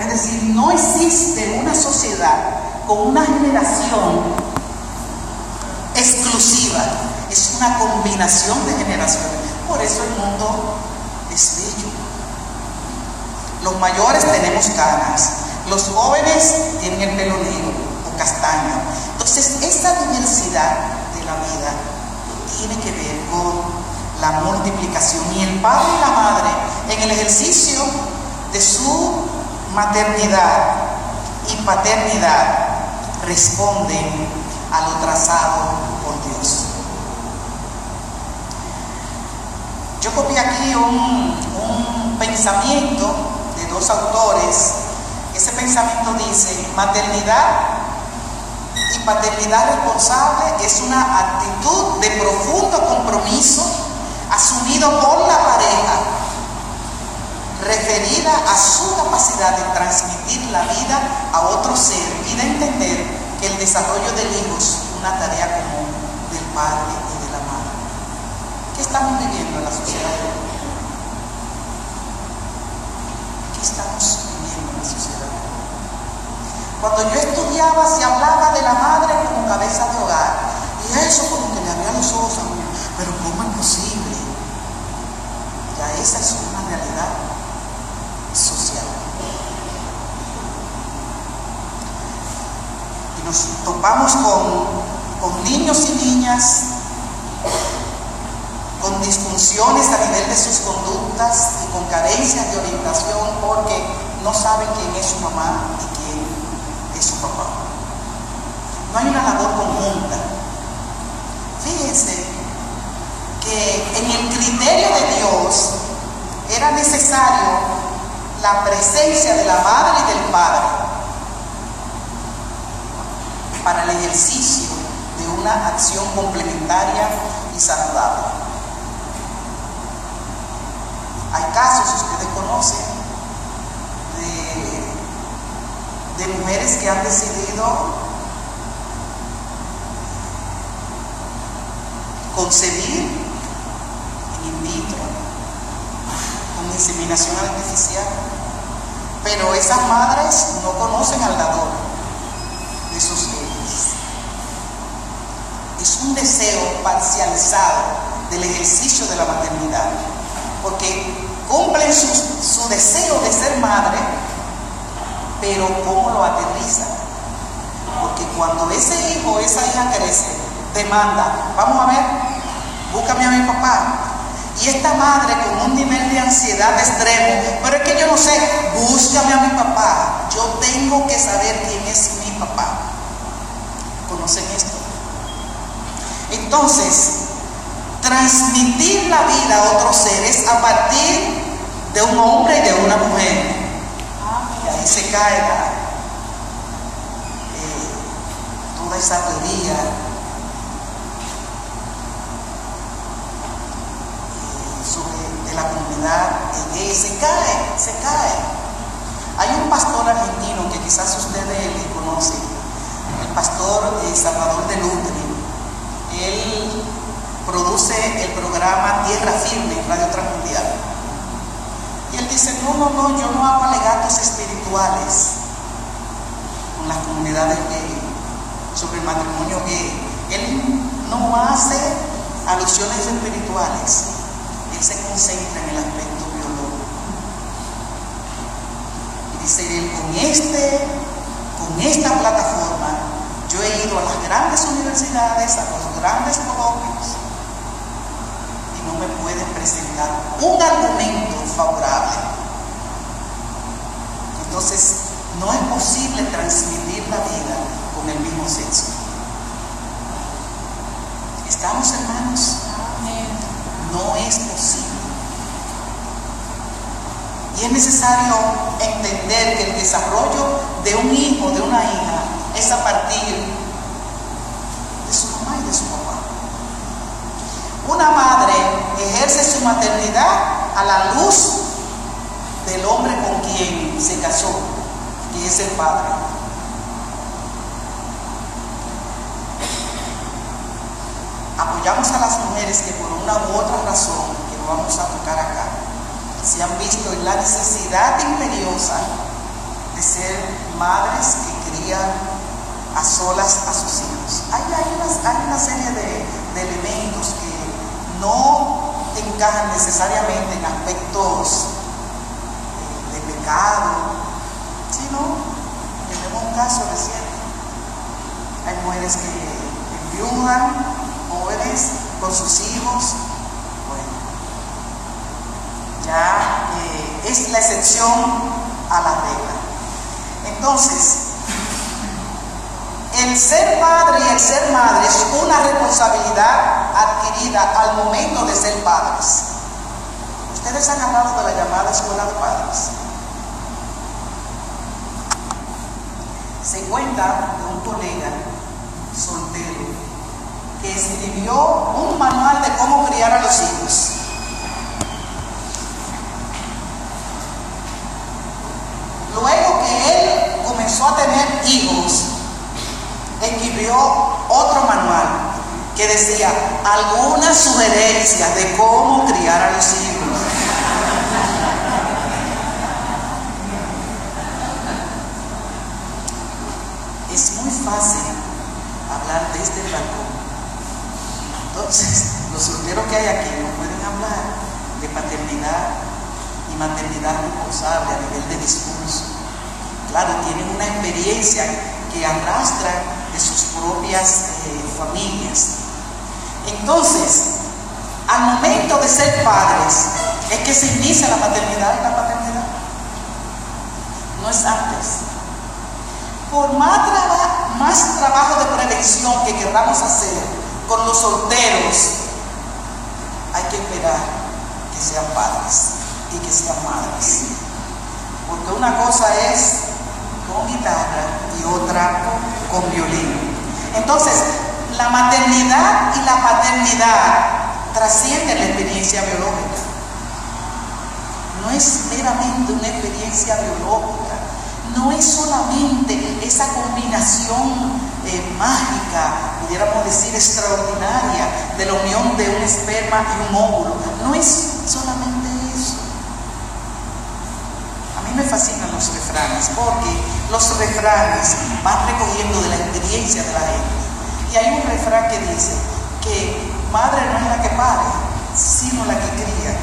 Es decir, no existe una sociedad con una generación exclusiva, es una combinación de generaciones. Por eso el mundo es bello. Los mayores tenemos canas, los jóvenes tienen el pelo negro o castaño. Entonces, esa diversidad de la vida tiene que ver con la multiplicación. Y el padre y la madre, en el ejercicio de su maternidad y paternidad, responden a lo trazado por Dios. Yo copié aquí un, un pensamiento de dos autores. Ese pensamiento dice, maternidad y paternidad responsable es una actitud de profundo compromiso asumido por la pareja, referida a su capacidad de transmitir la vida a otro ser y de entender que el desarrollo del hijo es una tarea común del padre y de la madre. ¿Qué estamos viviendo en la sociedad de hoy? ¿Qué estamos viviendo en la sociedad de hoy? Cuando yo estudiaba se hablaba de la madre como cabeza de hogar y eso como que le abría los ojos a uno. Pero ¿cómo es posible? Ya esa es una realidad social. Y nos topamos con, niños y niñas con disfunciones a nivel de sus conductas y con carencias de orientación porque no saben quién es su mamá y quién es su papá. No hay una labor conjunta. Fíjense que en el criterio de Dios era necesario la presencia de la madre y del padre para el ejercicio de una acción complementaria y saludable. Hay casos, ustedes conocen, de, mujeres que han decidido concebir in vitro, con inseminación artificial. Pero esas madres no conocen al dador de sus. Es un deseo parcializado del ejercicio de la maternidad, porque cumplen su, deseo de ser madre, pero ¿cómo lo aterrizan? Porque cuando ese hijo esa hija crece, demanda, vamos a ver, búscame a mi papá. Y esta madre con un nivel de ansiedad extremo, pero es que yo no sé, búscame a mi papá. Yo tengo que saber quién es mi papá. ¿Conocen esto? Entonces, transmitir la vida a otros seres a partir de un hombre y de una mujer. Y ahí se cae eh, toda esa teoría sobre de la comunidad gay se cae, se cae. Hay un pastor argentino que quizás ustedes le conocen, el pastor eh, Salvador de Lutre. Él produce el programa Tierra Firme en Radio Transmundial. Y él dice, no, no, no, yo no hago alegatos espirituales con las comunidades gay, sobre el matrimonio gay. Él no hace alusiones espirituales, él se concentra en el aspecto biológico. Y dice él, con, este, con esta plataforma, yo he ido a las grandes universidades, a los grandes coloquios, y no me pueden presentar un argumento favorable. Entonces, no es posible transmitir la vida con el mismo sexo. ¿Estamos hermanos? No es posible. Y es necesario entender que el desarrollo de un hijo, de una hija, es a partir de su mamá y de su papá. Una madre ejerce su maternidad a la luz del hombre con quien se casó, que es el padre. Apoyamos a las mujeres que por una u otra razón, que no vamos a tocar acá, se han visto en la necesidad imperiosa de ser madres que crían a solas a sus hijos. Hay, una, serie de, elementos no encajan necesariamente en aspectos eh, de pecado, sino tenemos un caso reciente. Hay mujeres que enviudan, jóvenes, con sus hijos. Bueno, ya eh, es la excepción a la regla. Entonces, el ser padre y el ser madre es una responsabilidad adquirida al momento de ser padres. Ustedes han hablado de la llamada escuela de padres. Se cuenta de un colega soltero que escribió un manual de cómo criar a los hijos. Luego que él comenzó a tener hijos, escribió otro manual que decía algunas sugerencias de cómo criar a los hijos. Es muy fácil hablar de este balcón. Entonces, los solteros que hay aquí no pueden hablar de paternidad y maternidad responsable a nivel de discurso. Claro, tienen una experiencia que arrastran sus propias eh, familias. Entonces, al momento de ser padres, es que se inicia la maternidad y la paternidad. No es antes. Por más, más trabajo de prevención que queramos hacer con los solteros, hay que esperar que sean padres y que sean madres. Porque una cosa es con guitarra y otra con violín. Entonces, la maternidad y la paternidad trascienden la experiencia biológica. No es meramente una experiencia biológica, no es solamente esa combinación eh, mágica, pudiéramos decir extraordinaria, de la unión de un esperma y un óvulo. No es solamente eso. A mí me fascinan los refranes porque los refranes van recogiendo de la experiencia de la gente. Y hay un refrán que dice que madre no es la que pare, sino la que cría.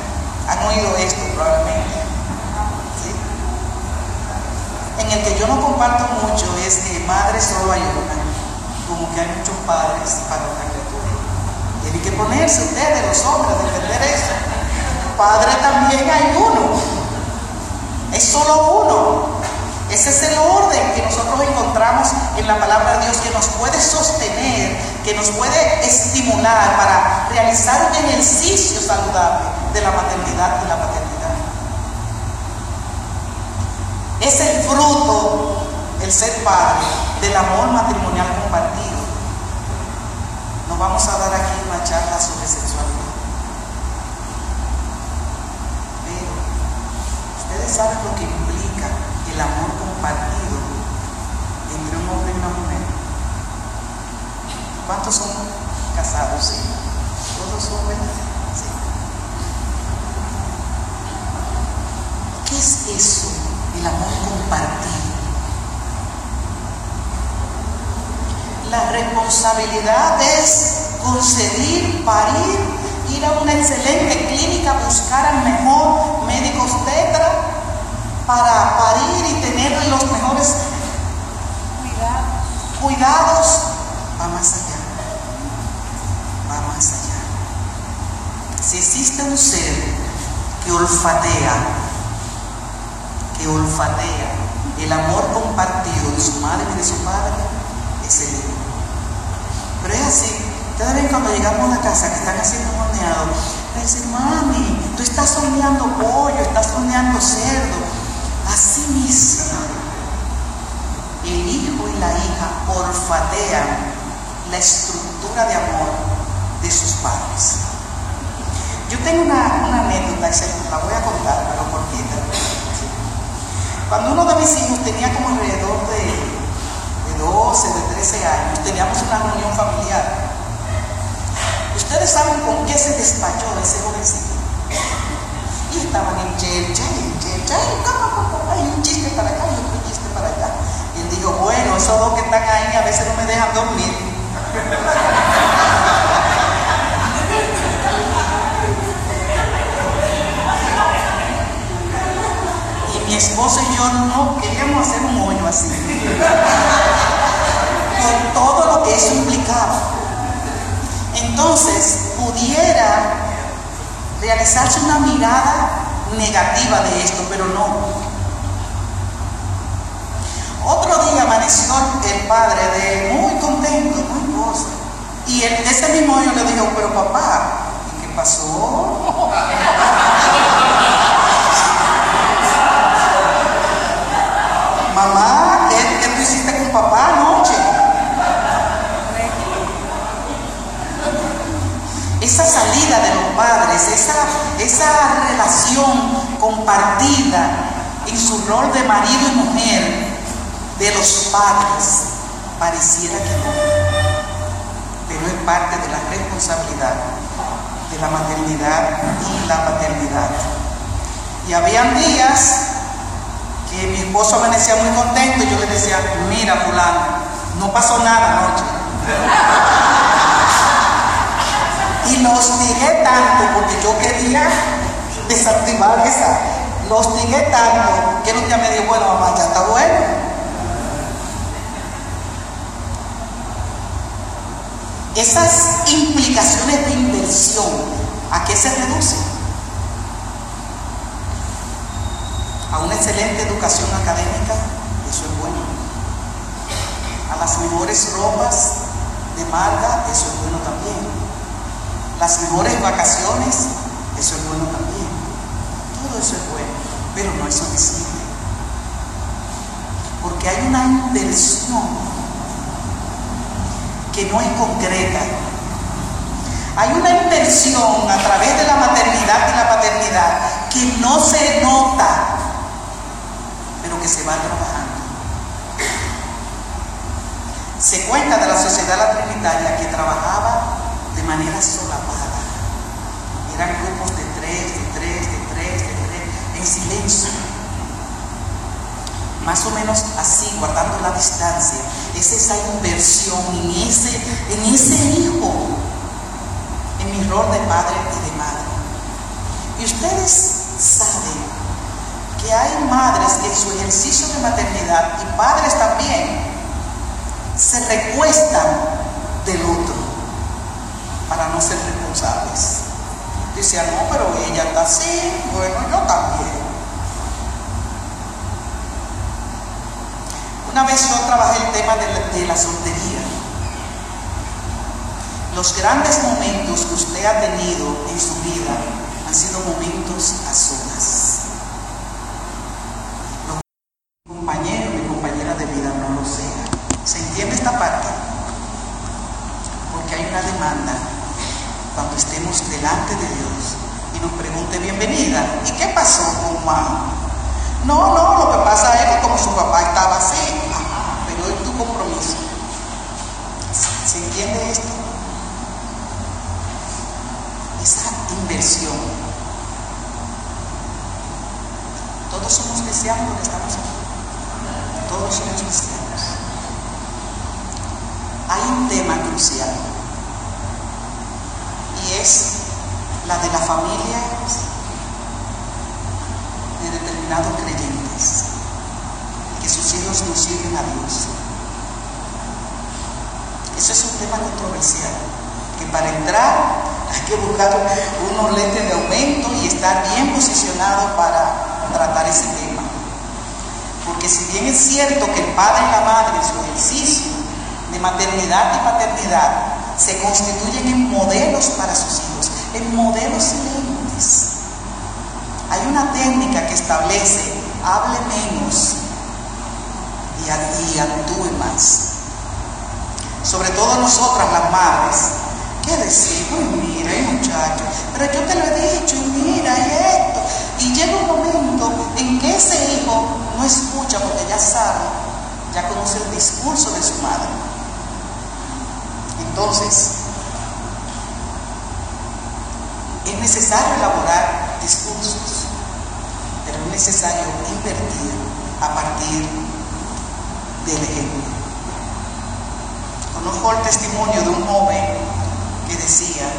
Han oído esto probablemente. En el que yo no comparto mucho es que madre solo hay una, como que hay muchos padres para una criatura. Tienen que ponerse ustedes, los hombres, a defender eso. Padre también hay uno. Es solo uno. Ese es el orden que nosotros encontramos en la palabra de Dios que nos puede sostener, que nos puede estimular para realizar un ejercicio saludable de la maternidad y la paternidad. Es el fruto, el ser padre, del amor matrimonial compartido. Nos vamos a dar aquí una charla sobre sexualidad. Pero saben lo que implica el amor compartido entre un hombre y una mujer. ¿Cuántos son casados? Sí. ¿Todos son buenos? Sí. ¿Qué es eso? El amor compartido. La responsabilidad es concebir, parir, ir a una excelente clínica, buscar al mejor médico obstetra para parir y tener los mejores cuidados. cuidados, va más allá. Va más allá. Si existe un ser que olfatea, que olfatea el amor compartido de su madre y de su padre, es el hijo. Pero es así. Ustedes ven cuando llegamos a la casa que están haciendo un horneado, dicen, mami, tú estás horneando pollo, estás horneando cerdo, Asimismo, el hijo y la hija olfatean la estructura de amor de sus padres. Yo tengo una, anécdota y se la voy a contar, pero cortita. Cuando uno de mis hijos tenía como alrededor de, de 12, de 13 años, teníamos una reunión familiar. Ustedes saben con qué se veces no me dejan dormir. Y mi esposo y yo no queríamos hacer un hoyo así. Con todo lo que eso implicaba. Entonces, pudiera realizarse una mirada negativa de esto, pero no. Día amaneció el padre de muy contento, muy gozo. Y ese mismo año le dijo, pero papá, ¿y qué pasó? Mamá, ¿qué, ¿qué, tú hiciste con papá anoche? Esa salida de los padres, esa, esa relación compartida en su rol de marido y mujer de los padres, pareciera que no, pero es parte de la responsabilidad de la maternidad y la paternidad. Y habían días que mi esposo amanecía muy contento y yo le decía, mira fulano, no pasó nada anoche. y lo hostigué tanto porque yo quería desactivar esa. Lo hostigué tanto que un día me dijo, bueno mamá, ya está bueno. Esas implicaciones de inversión, ¿a qué se reducen? A una excelente educación académica, eso es bueno. A las mejores ropas de marca, eso es bueno también. Las mejores vacaciones, eso es bueno también. Todo eso es bueno, pero no es suficiente. Porque hay una inversión que no es concreta. Hay una inversión a través de la maternidad y la paternidad que no se nota, pero que se va trabajando. Se cuenta de la sociedad la trinitaria que trabajaba de manera solapada. Eran grupos de tres, de tres, de tres, de tres, en silencio. Más o menos así, guardando la distancia. Es esa inversión en ese, en ese hijo, en mi rol de padre y de madre. Y ustedes saben que hay madres que en su ejercicio de maternidad y padres también se recuestan del otro para no ser responsables. Decían, no, pero ella está así, bueno, yo también. Una vez yo trabajé el tema de la, de soltería. Los grandes momentos que usted ha tenido en su vida han sido momentos a solas. Los compañeros y compañeras de vida no lo sean. ¿Se entiende esta parte? Porque hay una demanda cuando estemos delante de Dios y nos pregunte bienvenida, ¿y qué pasó con mamá? No, no, lo que pasa es que como su papá estaba así, pero es tu compromiso. ¿Se entiende esto? Esa inversión. Todos somos cristianos porque estamos aquí. Todos somos cristianos. Hay un tema crucial y es la de la familia de determinados creyentes, que sus hijos no sirven a Dios. Eso es un tema controversial, que para entrar hay que buscar unos lentes de aumento y estar bien posicionado para tratar ese tema. Porque si bien es cierto que el padre y la madre en su ejercicio de maternidad y paternidad se constituyen en modelos para sus hijos, en modelos silentes. Hay una técnica que establece, hable menos y actúe más. Sobre todo nosotras las madres. ¿Qué decir? Pues mira, muchacho, pero yo te lo he dicho, mira, y esto. Y llega un momento en que ese hijo no escucha porque ya sabe, ya conoce el discurso de su madre. Entonces, es necesario elaborar discursos es necesario invertir a partir del ejemplo. Conozco el testimonio de un joven que decía,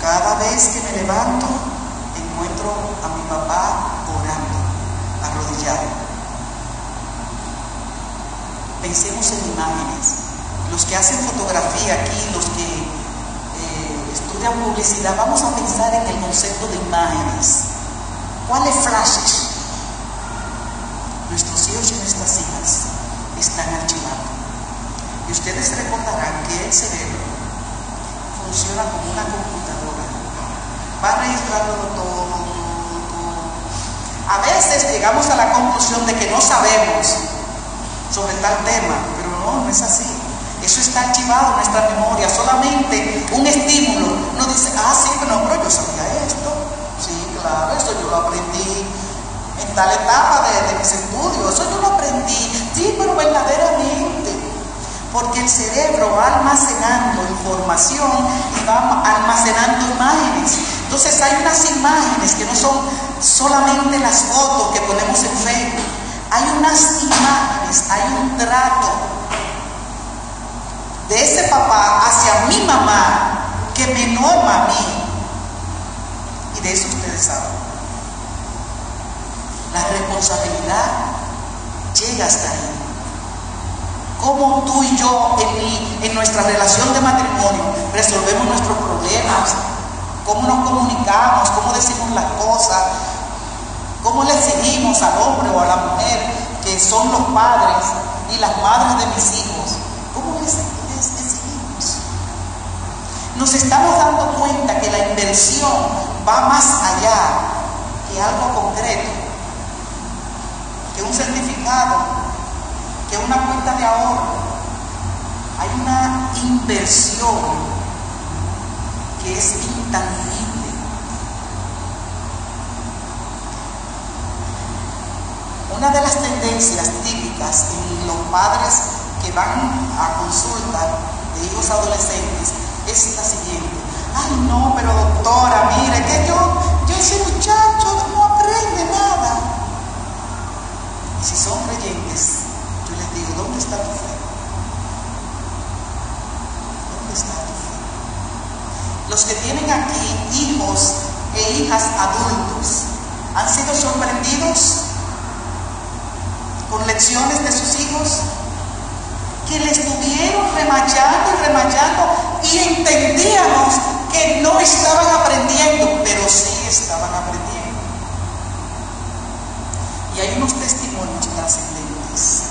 cada vez que me levanto encuentro a mi papá orando, arrodillado. Pensemos en imágenes. Los que hacen fotografía aquí, los que eh, estudian publicidad, vamos a pensar en el concepto de imágenes. ¿Cuáles flashes? Nuestros hijos y nuestras hijas están archivando. Y ustedes recordarán el cerebro funciona como una computadora. Va registrando todo, todo. A veces llegamos a la conclusión de que no sabemos sobre tal tema, pero no, no es así. Eso está archivado en nuestra memoria, solamente un estímulo. No dice, ah, sí, pero, no, pero yo sabía esto. Sí, claro, eso yo lo aprendí en tal etapa de, de mis estudios, eso yo lo aprendí. Sí, pero verdaderamente. Porque el cerebro va almacenando información y va almacenando imágenes. Entonces hay unas imágenes que no son solamente las fotos que ponemos en Facebook hay unas imágenes, hay un trato de ese papá hacia mi mamá que me norma a mí. Y de eso ustedes saben. La responsabilidad llega hasta ahí. Cómo tú y yo en, nuestra relación de matrimonio resolvemos nuestros problemas, cómo nos comunicamos, cómo decimos las cosas, ¿Cómo le exigimos al hombre o a la mujer que son los padres y las madres de mis hijos? ¿Cómo les, exigimos? Nos estamos dando cuenta que la inversión va más allá que algo concreto, que un certificado, que una cuenta de ahorro. Hay una inversión que es intangible Una de las tendencias típicas en los padres que van a consulta de hijos adolescentes es la siguiente. Ay, no, pero doctora, mire que yo, yo ese muchacho no aprende nada. Y si son creyentes, ¿dónde está tu fe? ¿Dónde está tu fe? Los que tienen aquí hijos e hijas adultos, ¿han sido sorprendidos con lecciones de sus hijos que le estuvieron remachando y remachando y entendíamos que no estaban aprendiendo, pero sí estaban aprendiendo. Y hay unos testimonios trascendentes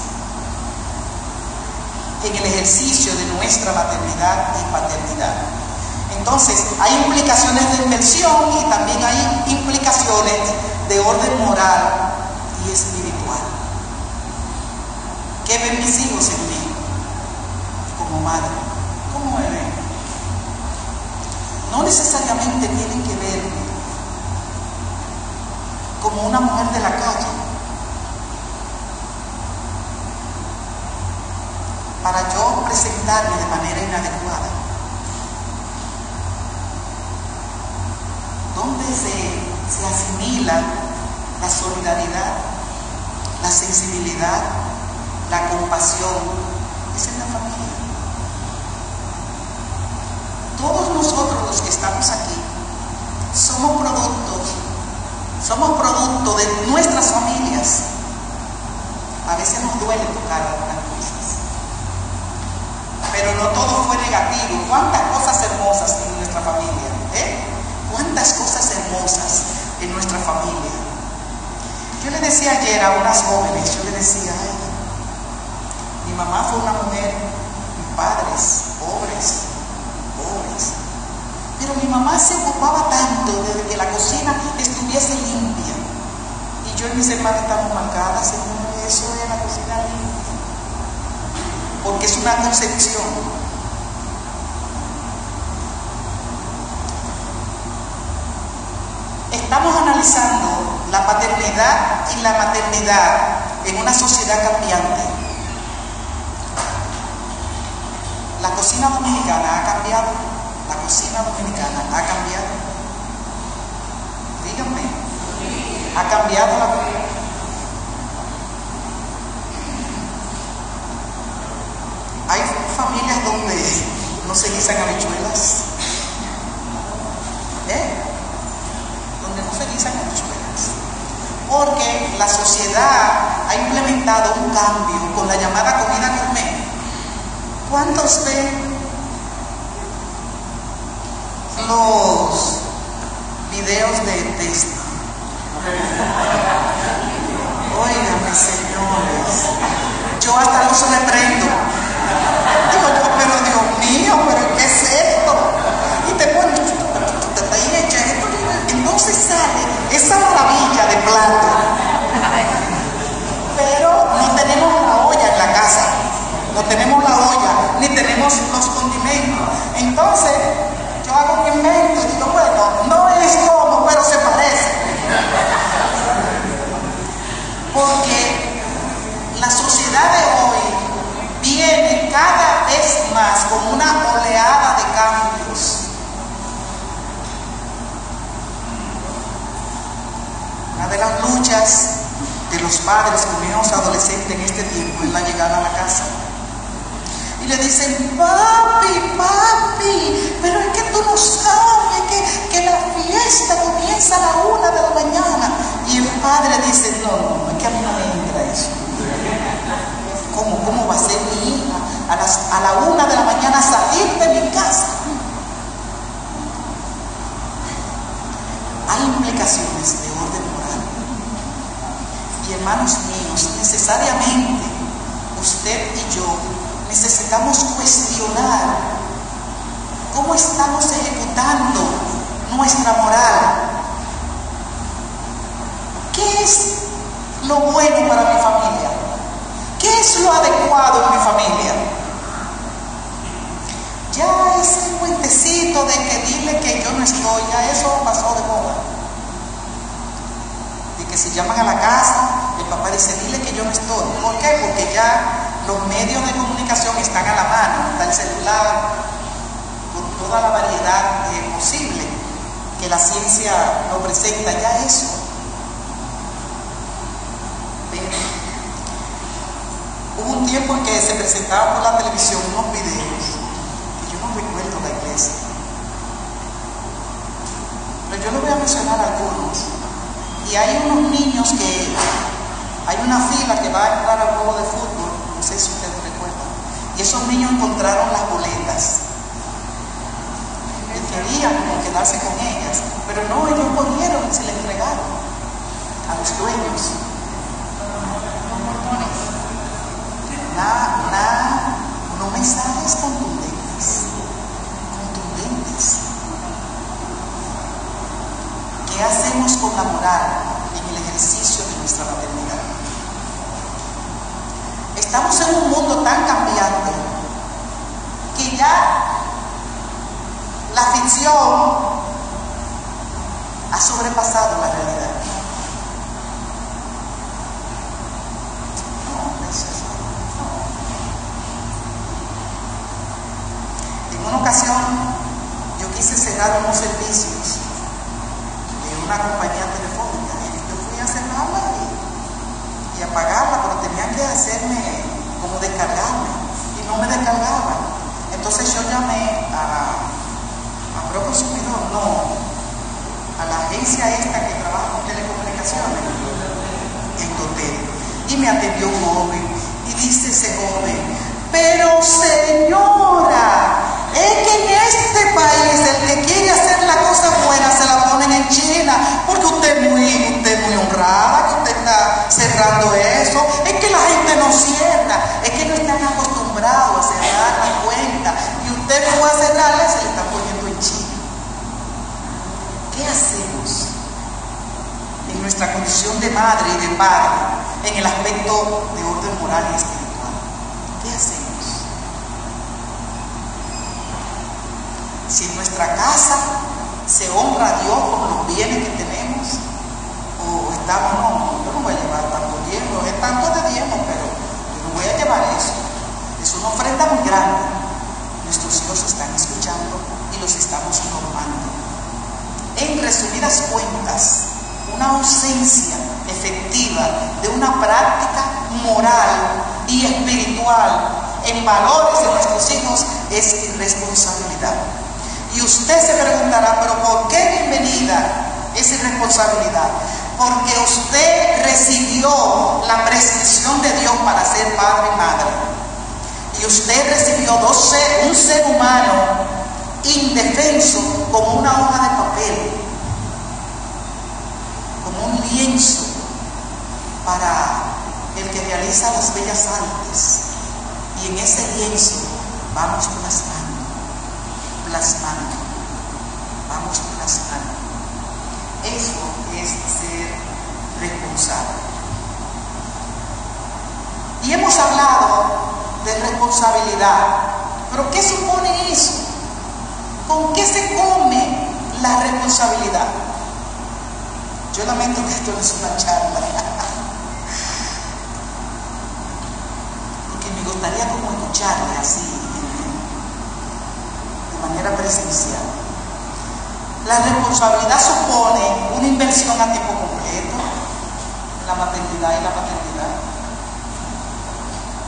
en el ejercicio de nuestra maternidad y paternidad. Entonces, hay implicaciones de inversión y también hay implicaciones de orden moral y espiritual. ¿Qué ven mis hijos en mí? Como madre. ¿Cómo me ven? No necesariamente tienen que verme como una mujer de la calle. Para yo presentarme de manera inadecuada. ¿Dónde se, se asimila la solidaridad, la sensibilidad, la compasión, es en la familia. Todos nosotros los que estamos aquí somos productos, somos producto de nuestras familias. A veces nos duele tocar cosas, pero no todo fue negativo. ¿Cuántas cosas hermosas en nuestra familia? ¿Eh? ¿Cuántas cosas hermosas en nuestra familia? Yo le decía ayer a unas jóvenes, yo le decía, ay, mi mamá fue una mujer, mis padres, pobres, pobres. Pero mi mamá se ocupaba tanto de que la cocina estuviese limpia. Y yo y mis hermanas estamos marcadas, en eso es la cocina limpia. Porque es una concepción. Estamos analizando la paternidad y la maternidad en una sociedad cambiante. La cocina dominicana ha cambiado. La cocina dominicana ha cambiado. Díganme. Ha cambiado la Hay familias donde no se guisan habichuelas. ¿Eh? Donde no se guisan habichuelas. Porque la sociedad ha implementado un cambio con la llamada comida gourmet. ¿Cuántos ven los videos de texto? Óigame, señores. Yo hasta los prendo. Digo pero Dios mío, pero ¿qué es esto? Y te ponen, ahí echa esto. Entonces sale esa maravilla de plato. Pero no tenemos la olla en la casa. No tenemos la olla, ni tenemos los condimentos. Entonces, yo hago un invento y digo, bueno, no es como, pero se parece. Porque la sociedad de hoy viene cada vez más con una oleada de cambios. Una de las luchas de los padres con hijos adolescentes en este tiempo es la llegada a la casa. Y le dicen, papi, papi, pero es que tú no sabes que, que la fiesta comienza a la una de la mañana. Y el padre dice, no, no, es que a mí no me entra eso. ¿Cómo, cómo va a ser mi hija a, las, a la una de la mañana salir de mi casa? Hay implicaciones de orden moral. Y hermanos míos, necesariamente usted y yo necesitamos cuestionar cómo estamos ejecutando nuestra moral. ¿Qué es lo bueno para mi familia? ¿Qué es lo adecuado en mi familia? Ya ese cuentecito de que dile que yo no estoy, ya eso pasó de moda. De que se llaman a la casa, el papá dice, dile que yo no estoy. ¿Por qué? Porque ya los medios de comunicación están a la mano, está el celular, con toda la variedad posible que la ciencia nos presenta, ya eso. Hubo un tiempo en que se presentaban por la televisión unos videos, que yo no recuerdo la iglesia, pero yo les voy a mencionar algunos. Y hay unos niños que hay una fila que va a entrar al juego de fútbol, no sé si ustedes recuerdan, y esos niños encontraron las boletas. Querían como quedarse con ellas, pero no, ellos corrieron y se le entregaron a los dueños. Nada, nada, no mensajes contundentes, contundentes. ¿Qué hacemos con la moral en el ejercicio de nuestra maternidad? Estamos en un mundo tan cambiante que ya la ficción ha sobrepasado la realidad. No, eso es- no. En una ocasión yo cerrar unos servicios de una compañía telefónica yo fui a cerrarla y, y apagarla, pero tenían que hacerme como descargarme y no me descargaban. Entonces yo llamé a, a Pro Consumidor, no, a la agencia esta que trabaja con telecomunicaciones en Totel. Y me atendió un joven usted muy, honrada, que usted está cerrando eso, es que la gente no cierra, es que no están acostumbrados a cerrar la cuenta, y usted fue a cerrarla se le está poniendo en China. ¿Qué hacemos en nuestra condición de madre y de padre en el aspecto de orden moral y espiritual? ¿Qué hacemos? Si en nuestra casa se honra a Dios con los bienes que tenemos, no, yo no voy a llevar tanto diezmo, es tanto de diezmo, pero yo no voy a llevar eso. Es una ofrenda muy grande. Nuestros hijos están escuchando y los estamos normando. En resumidas cuentas, una ausencia efectiva de una práctica moral y espiritual en valores de nuestros hijos es irresponsabilidad. Y usted se preguntará, pero ¿por qué bienvenida es irresponsabilidad? Porque usted recibió la prescripción de Dios para ser padre y madre. Y usted recibió dos un ser humano indefenso como una hoja de papel, como un lienzo para el que realiza las bellas artes. Y en ese lienzo vamos plasmando, plasmando, vamos plasmando. Eso ser responsable. Y hemos hablado de responsabilidad, pero ¿qué supone eso? ¿Con qué se come la responsabilidad? Yo lamento que esto no es una charla. Porque me gustaría como escucharle así, de manera presencial. La responsabilidad supone una inversión a tiempo completo en la maternidad y la paternidad.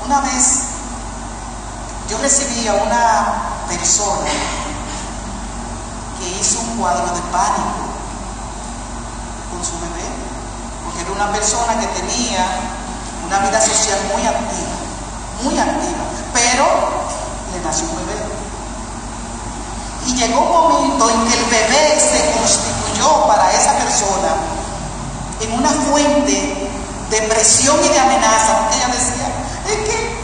Una vez yo recibí a una persona que hizo un cuadro de pánico con su bebé, porque era una persona que tenía una vida social muy activa, muy activa, pero le nació un bebé. Y llegó un momento en que el bebé se constituyó para esa persona en una fuente de presión y de amenaza, porque ella decía, es que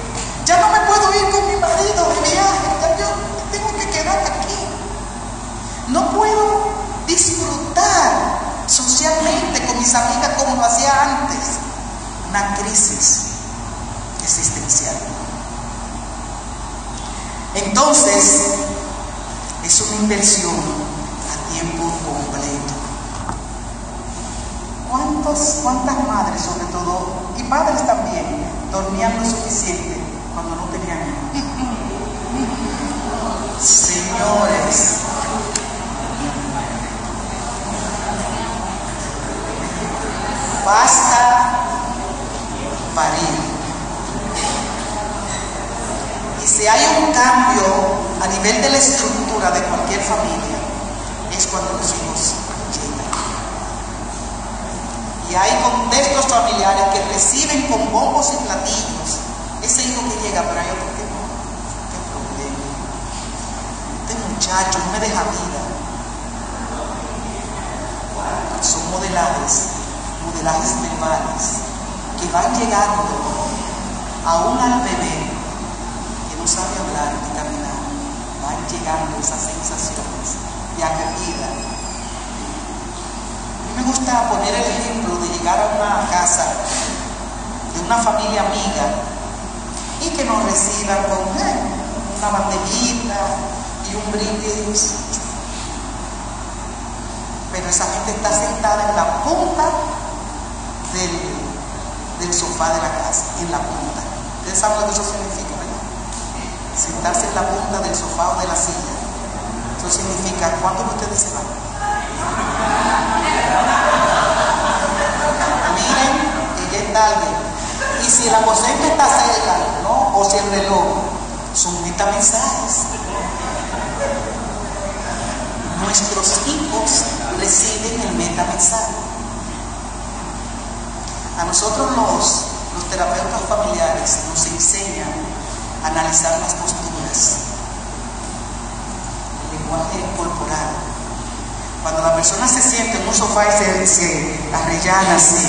ya no me puedo ir con mi marido de viaje, ya yo tengo que quedar aquí. No puedo disfrutar socialmente con mis amigas como lo hacía antes. Una crisis existencial. Entonces, es una inversión a tiempo completo. ¿Cuántos, ¿Cuántas madres, sobre todo, y padres también, dormían lo suficiente cuando no tenían hijos? Señores, basta parir. Y si hay un cambio a nivel de la estructura de cualquier familia, es cuando los hijos llegan. Y hay contextos familiares que reciben con bombos y platillos ese hijo que llega, pero hay otro que no. ¿Qué problema? Este muchacho no me deja vida. Son modelajes, modelajes verbales, que van llegando aún al bebé que no sabe hablar ni caminar. Van llegando esas sensaciones de acogida. A mí me gusta poner el ejemplo de llegar a una casa de una familia amiga y que nos reciban con eh, una bandejita y un brindis. Pero esa gente está sentada en la punta del, del sofá de la casa, en la punta. Ustedes saben lo que eso significa. Sentarse en la punta del sofá o de la silla. Eso significa, ¿cuántos de ustedes se van? Miren que ya está alguien. Y si el aposento está cerca, ¿no? O si el reloj, son metamensajes. Nuestros hijos reciben el metamensaje. A nosotros los, terapeutas familiares nos enseñan analizar las posturas, el lenguaje corporal. Cuando la persona se siente en un sofá y se, se arrellana así,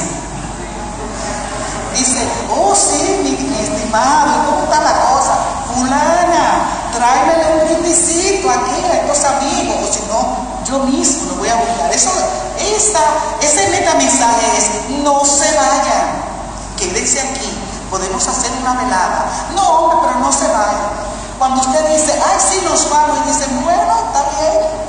dice, oh sí, mi, estimado, ¿cómo está la cosa? Fulana, tráemele un brindisito aquí a estos amigos, o si no, yo mismo lo voy a buscar. Eso, esa, ese metamensaje es, no se vayan, quédense aquí, podemos hacer una velada. No, hombre, pero no se vayan. Cuando usted dice, ay, sí, nos vamos, y dice, bueno, está bien.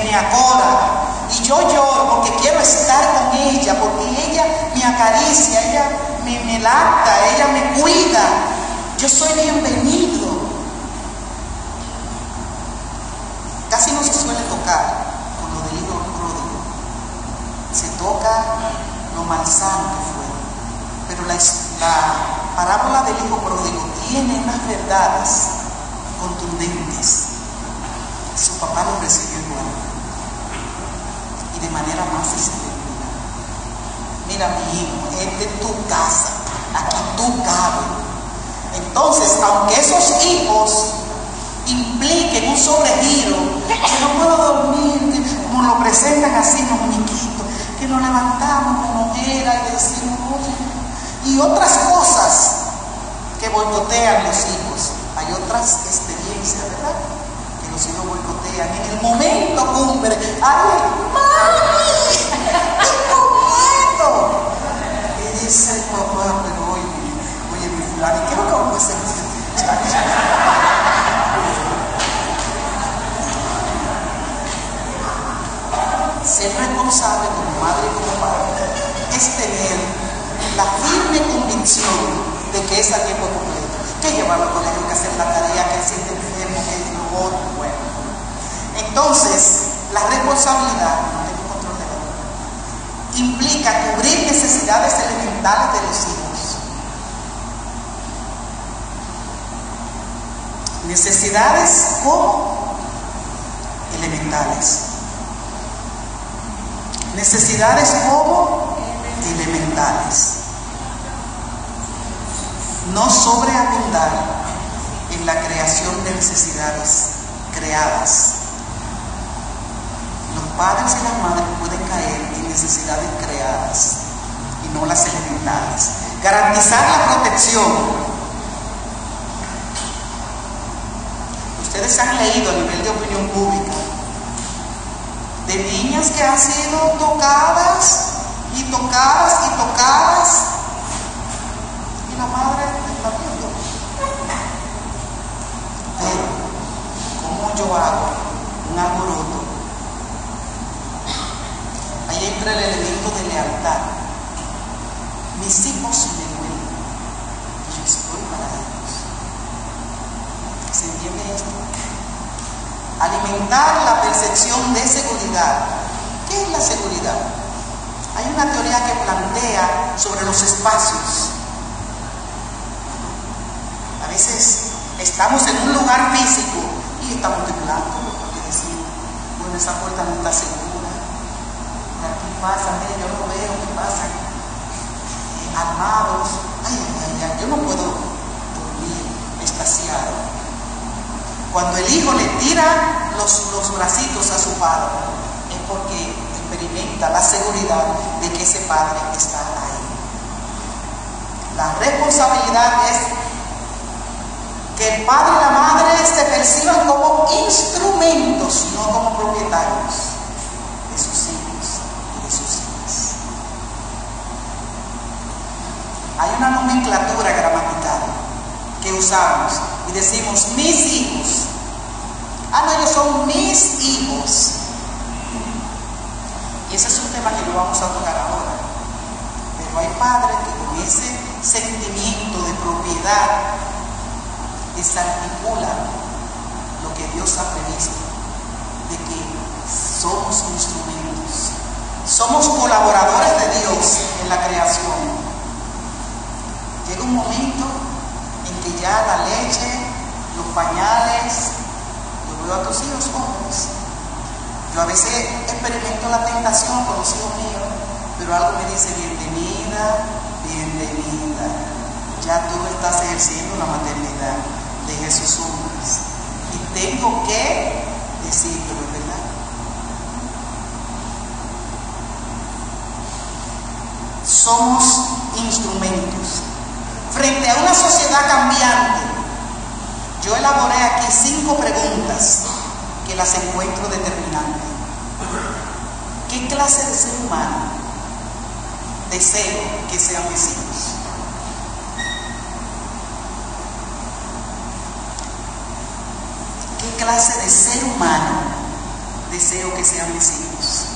Me acoda, y yo lloro porque quiero estar con ella, porque ella me acaricia, ella me, me lacta, ella me cuida. Yo soy bienvenido. Casi no se suele tocar con lo del hijo pródigo. Se toca lo malsano que. Pero la, la parábola del hijo pródigo tiene unas verdades contundentes. Su papá lo recibió igual de manera más espléndida. Mira mi hijo, este es tu casa, aquí tú cabes. Entonces, aunque esos hijos impliquen un sobregiro, que no puedo dormir, como lo presentan así los muñequitos, que nos levantamos con ojera y decimos, y otras cosas que boicotean los hijos. Hay otras experiencias, ¿verdad? Que los hijos boicotean. En el momento cumbre, ¡ay, Ser responsable como madre y como padre es tener la firme convicción de que es a tiempo completo, que llevarlo al colegio, que hacer la tarea, que él siente enfermo, que es lo otro, bueno. Entonces, la responsabilidad, no tengo control de la implica cubrir necesidades elementales de los hijos. Necesidades como elementales. Necesidades como elementales. No sobreabundar en la creación de necesidades creadas los padres y las madres pueden caer necesidades creadas y no las elementales. Garantizar la protección. Ustedes han leído a nivel de opinión pública de niñas que han sido tocadas y tocadas y la madre está viendo. Pero, ¿cómo yo hago un alboroto Ahí entra el elemento de lealtad. Mis hijos me duelen. Yo estoy para ellos. ¿Se entiende esto? Alimentar la percepción de seguridad. ¿Qué es la seguridad? Hay una teoría que plantea sobre los espacios. A veces estamos en un lugar físico y estamos temblando porque decimos, bueno, esa puerta no está segura aquí pasan, yo no veo que pasan eh, armados. Ay, ay, ay, yo no puedo dormir estaciado. Cuando el hijo le tira los, los bracitos a su padre, la seguridad de que ese padre está ahí. La responsabilidad es que el padre y la madre se perciban como instrumentos, no como propietarios. Hay una nomenclatura gramatical que usamos y decimos mis hijos. Ah, no, ellos son mis hijos. Y ese es vamos a tocar ahora. Pero hay padres que con ese sentimiento de propiedad desarticulan lo que Dios ha previsto, de que somos instrumentos, somos colaboradores de Dios en la creación. Llega un momento en que ya la leche, los pañales, yo veo a tus hijos jóvenes. Yo a veces experimento la tentación con los hijos míos, pero algo me dice, bienvenida, bienvenida. Ya tú estás ejerciendo la maternidad de Jesús hombres. Y tengo que decirlo, ¿verdad? Somos instrumentos frente a una sociedad cambiante, yo elaboré aquí cinco preguntas las encuentro determinantes. ¿Qué clase de ser humano deseo que sean mis hijos? ¿Qué clase de ser humano deseo que sean mis hijos?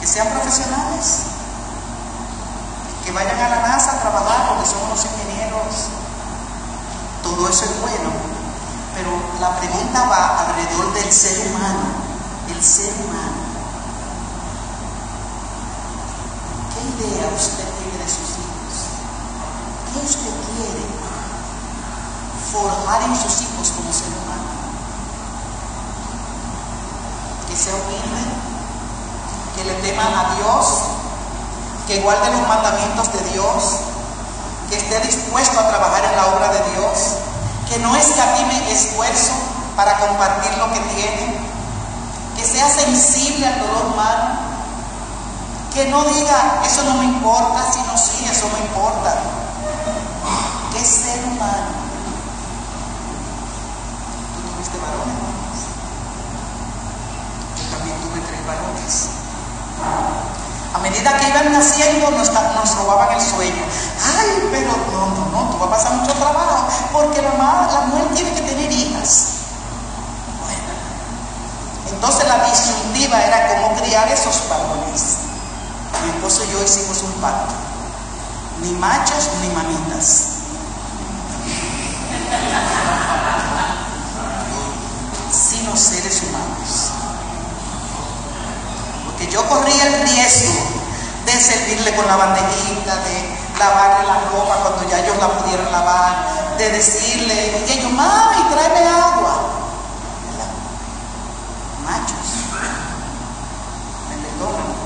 ¿Que sean profesionales? ¿Que vayan a la NASA a trabajar porque son unos ingenieros? Todo eso es bueno, pero la pregunta va alrededor del ser humano, el ser humano. ¿Qué idea usted tiene de sus hijos? ¿Qué usted quiere forjar en sus hijos como ser humano? Que sea humilde, que le teman a Dios, que guarde los mandamientos de Dios, que esté dispuesto a trabajar en la obra de Dios, que no escatime esfuerzo para compartir lo que tiene, que sea sensible al dolor humano, que no diga, eso no me importa, sino sí, eso me importa. Que ser humano. ¿Tú tuviste varones? Yo también tuve tres varones. A medida que iban naciendo nos, nos robaban el sueño. Ay, pero no, no, no, tú vas a pasar mucho trabajo, porque la, la mujer tiene que tener hijas. Bueno, entonces la disyuntiva era cómo criar esos varones. Mi esposo y yo hicimos un pacto. Ni machos ni mamitas. Sino seres humanos. Porque yo corría el riesgo de servirle con la bandejita, de lavarle la ropa cuando ya ellos la pudieran lavar, de decirle, y ellos, mami, tráeme agua. Machos, me perdonan.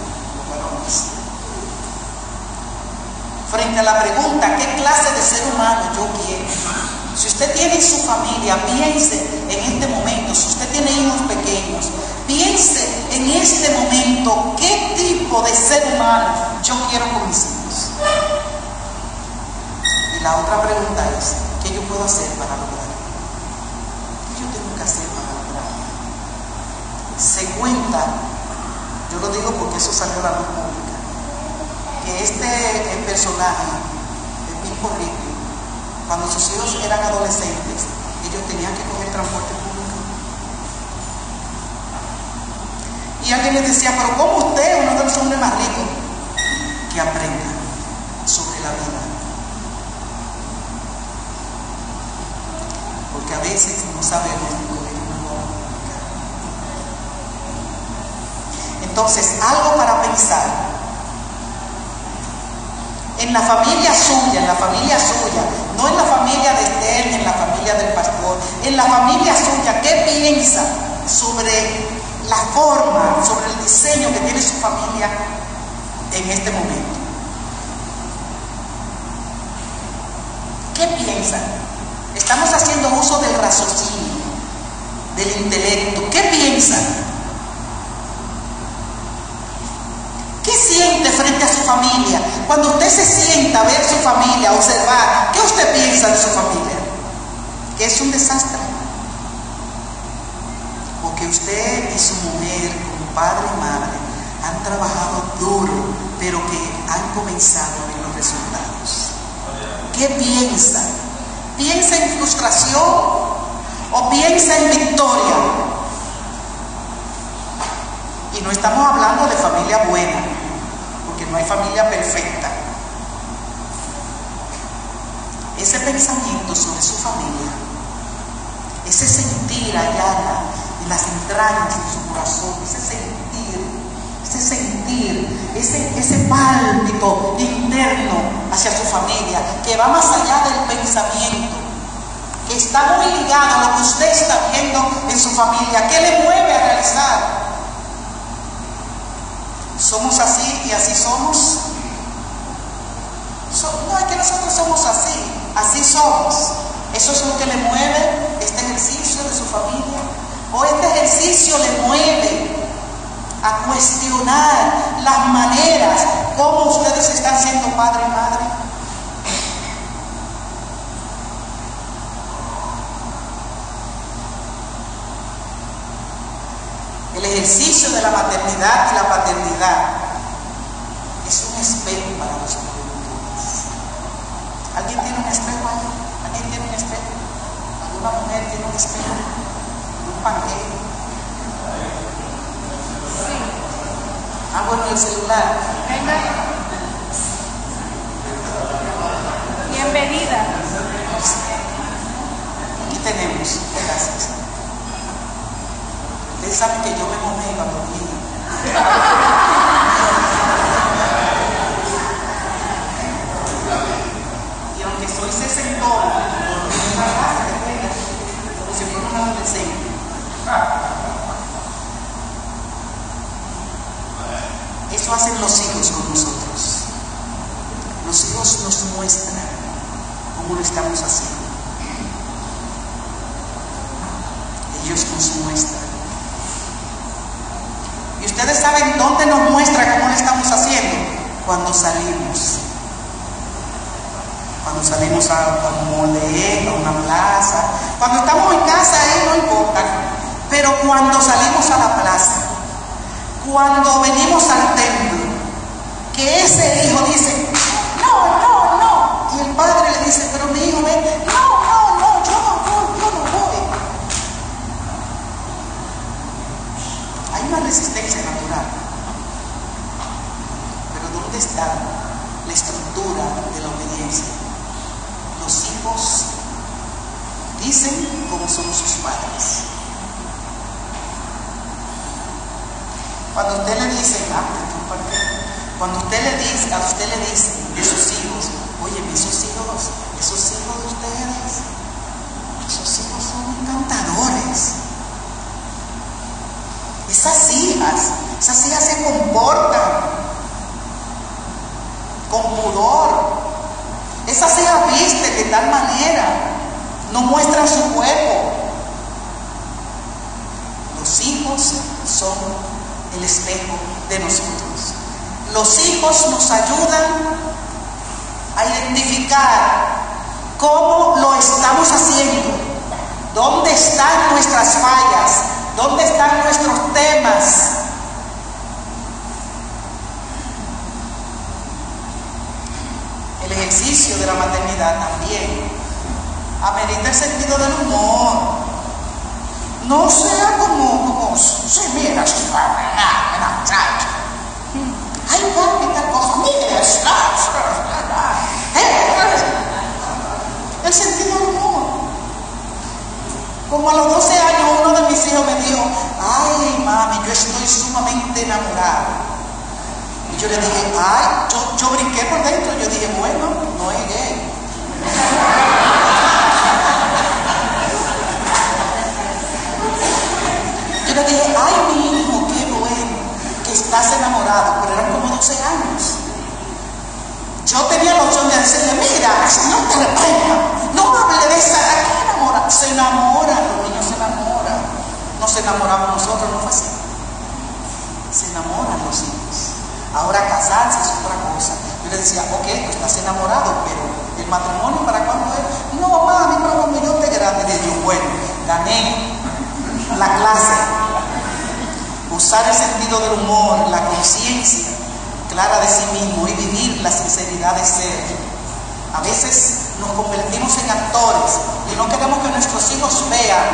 Frente a la pregunta, ¿qué clase de ser humano yo quiero? Si usted tiene su familia, piense en este momento, si usted tiene hijos pequeños, piense en este momento qué tipo de ser humano yo quiero con mis hijos. Y la otra pregunta es, ¿qué yo puedo hacer para lograrlo? ¿Qué yo tengo que hacer para lograrlo? Se cuenta, yo lo digo porque eso salió a la luz pública, que este personaje, el Pipo Ricky, cuando sus hijos eran adolescentes, ellos tenían que coger transporte público. Y alguien les decía, pero ¿cómo usted, uno de los hombres más ricos, que aprenda sobre la vida? Porque a veces no sabemos coger una Entonces, algo para pensar. En la familia suya, en la familia suya, no en la familia de ni en la familia del pastor, en la familia suya, ¿qué piensa sobre la forma, sobre el diseño que tiene su familia en este momento? ¿Qué piensan? Estamos haciendo uso del raciocinio, del intelecto. ¿Qué piensan? ¿Qué siente frente a su familia? Cuando usted se sienta a ver su familia, a observar, ¿qué usted piensa de su familia? ¿Que es un desastre? ¿O que usted y su mujer, como padre y madre, han trabajado duro, pero que han comenzado a ver los resultados? ¿Qué piensa? ¿Piensa en frustración o piensa en victoria? Y no estamos hablando de familia buena, no hay familia perfecta. Ese pensamiento sobre su familia, ese sentir allá en las entrañas de su corazón, ese sentir, ese sentir, ese, ese pálpito interno hacia su familia, que va más allá del pensamiento, que está muy ligado a lo que usted está viendo en su familia, que le mueve a realizar somos así y así somos. So, no, es que nosotros somos así, así somos. Eso es lo que le mueve este ejercicio de su familia. O este ejercicio le mueve a cuestionar las maneras como ustedes están siendo padre y madre. El ejercicio de la maternidad y la paternidad es un espejo para los ¿Alguien tiene un espejo ahí? ¿Alguien tiene un espejo? ¿Alguna mujer tiene un espejo? ¿Un panqueo? Sí. Ah, bueno, el celular. Venga. Bienvenida. Aquí tenemos. Gracias. Ustedes saben que yo me mojé. Y aunque soy sesentón, como si fuera un adolescente. Eso hacen los hijos con nosotros. Los hijos nos muestran cómo lo estamos haciendo. Ellos nos muestran. Ustedes saben dónde nos muestra cómo lo estamos haciendo. Cuando salimos. Cuando salimos a, un mole, a una plaza. Cuando estamos en casa, ahí no importa. Pero cuando salimos a la plaza, cuando venimos al templo, que ese hijo dice, no, no, no. Y el padre le dice, pero mi hijo ven, no, Resistencia natural. Pero ¿dónde está la estructura de la obediencia? Los hijos dicen cómo son sus padres. Cuando usted le dice, ah, cuando usted le dice, a usted le dice de sus hijos, oye, esos hijos, esos hijos de ustedes, esos hijos son encantadores. Esas hijas, esas hijas se comportan con pudor. Esas hijas visten de tal manera, no muestran su cuerpo. Los hijos son el espejo de nosotros. Los hijos nos ayudan a identificar cómo lo estamos haciendo, dónde están nuestras fallas, dónde están nuestros El ejercicio de la maternidad también. Amerita el sentido del humor, no sea como, como se mira, se Ay, va, tal cosa, mira, el sentido del humor. Como a los 12 años uno de mis hijos me dijo, ay mami, yo estoy sumamente enamorado. Y yo le dije, ay, yo, yo brinqué por dentro, yo dije, bueno, no es gay. Yo le dije, ay mi hijo, qué bueno, que estás enamorado, pero eran como 12 años. Yo tenía la opción de decirle, mira, no te reprenda, no hable de esa, ¿a qué enamora? Se enamoran, los niños. Nos enamoramos nosotros, no fue así. Se enamoran los hijos. Ahora casarse es otra cosa. Yo le decía, ok, tú estás enamorado, pero el matrimonio para cuándo es? No, mami, pero cuando yo te grande, le digo, bueno, gané la clase, usar el sentido del humor, la conciencia clara de sí mismo y vivir la sinceridad de ser. A veces nos convertimos en actores y no queremos que nuestros hijos vean.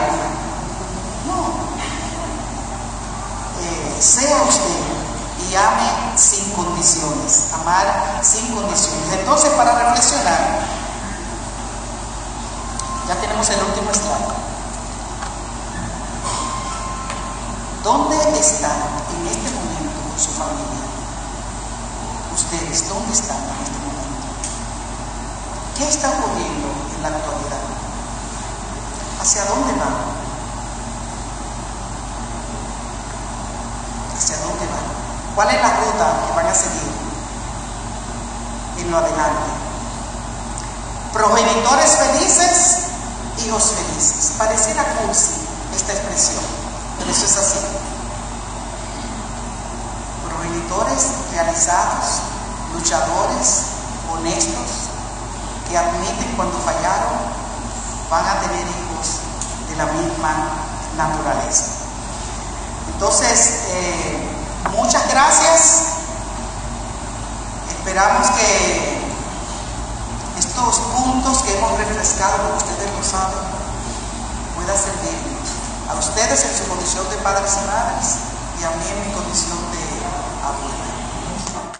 No. Eh, sea usted y ame sin condiciones, amar sin condiciones. Entonces, para reflexionar, ya tenemos el último slide. ¿Dónde están en este momento con su familia? Ustedes, ¿dónde están en este momento? ¿Qué está ocurriendo en la actualidad? ¿Hacia dónde van? ¿Hacia dónde van? ¿Cuál es la ruta que van a seguir en lo adelante? Progenitores felices, hijos felices. Pareciera cursi esta expresión, pero eso es así. Progenitores realizados, luchadores, honestos, que admiten cuando fallaron, van a tener hijos de la misma naturaleza. Entonces, eh, muchas gracias. Esperamos que estos puntos que hemos refrescado, como ustedes lo saben, pueda servirnos a ustedes en su condición de padres y madres y a mí en mi condición de abuela.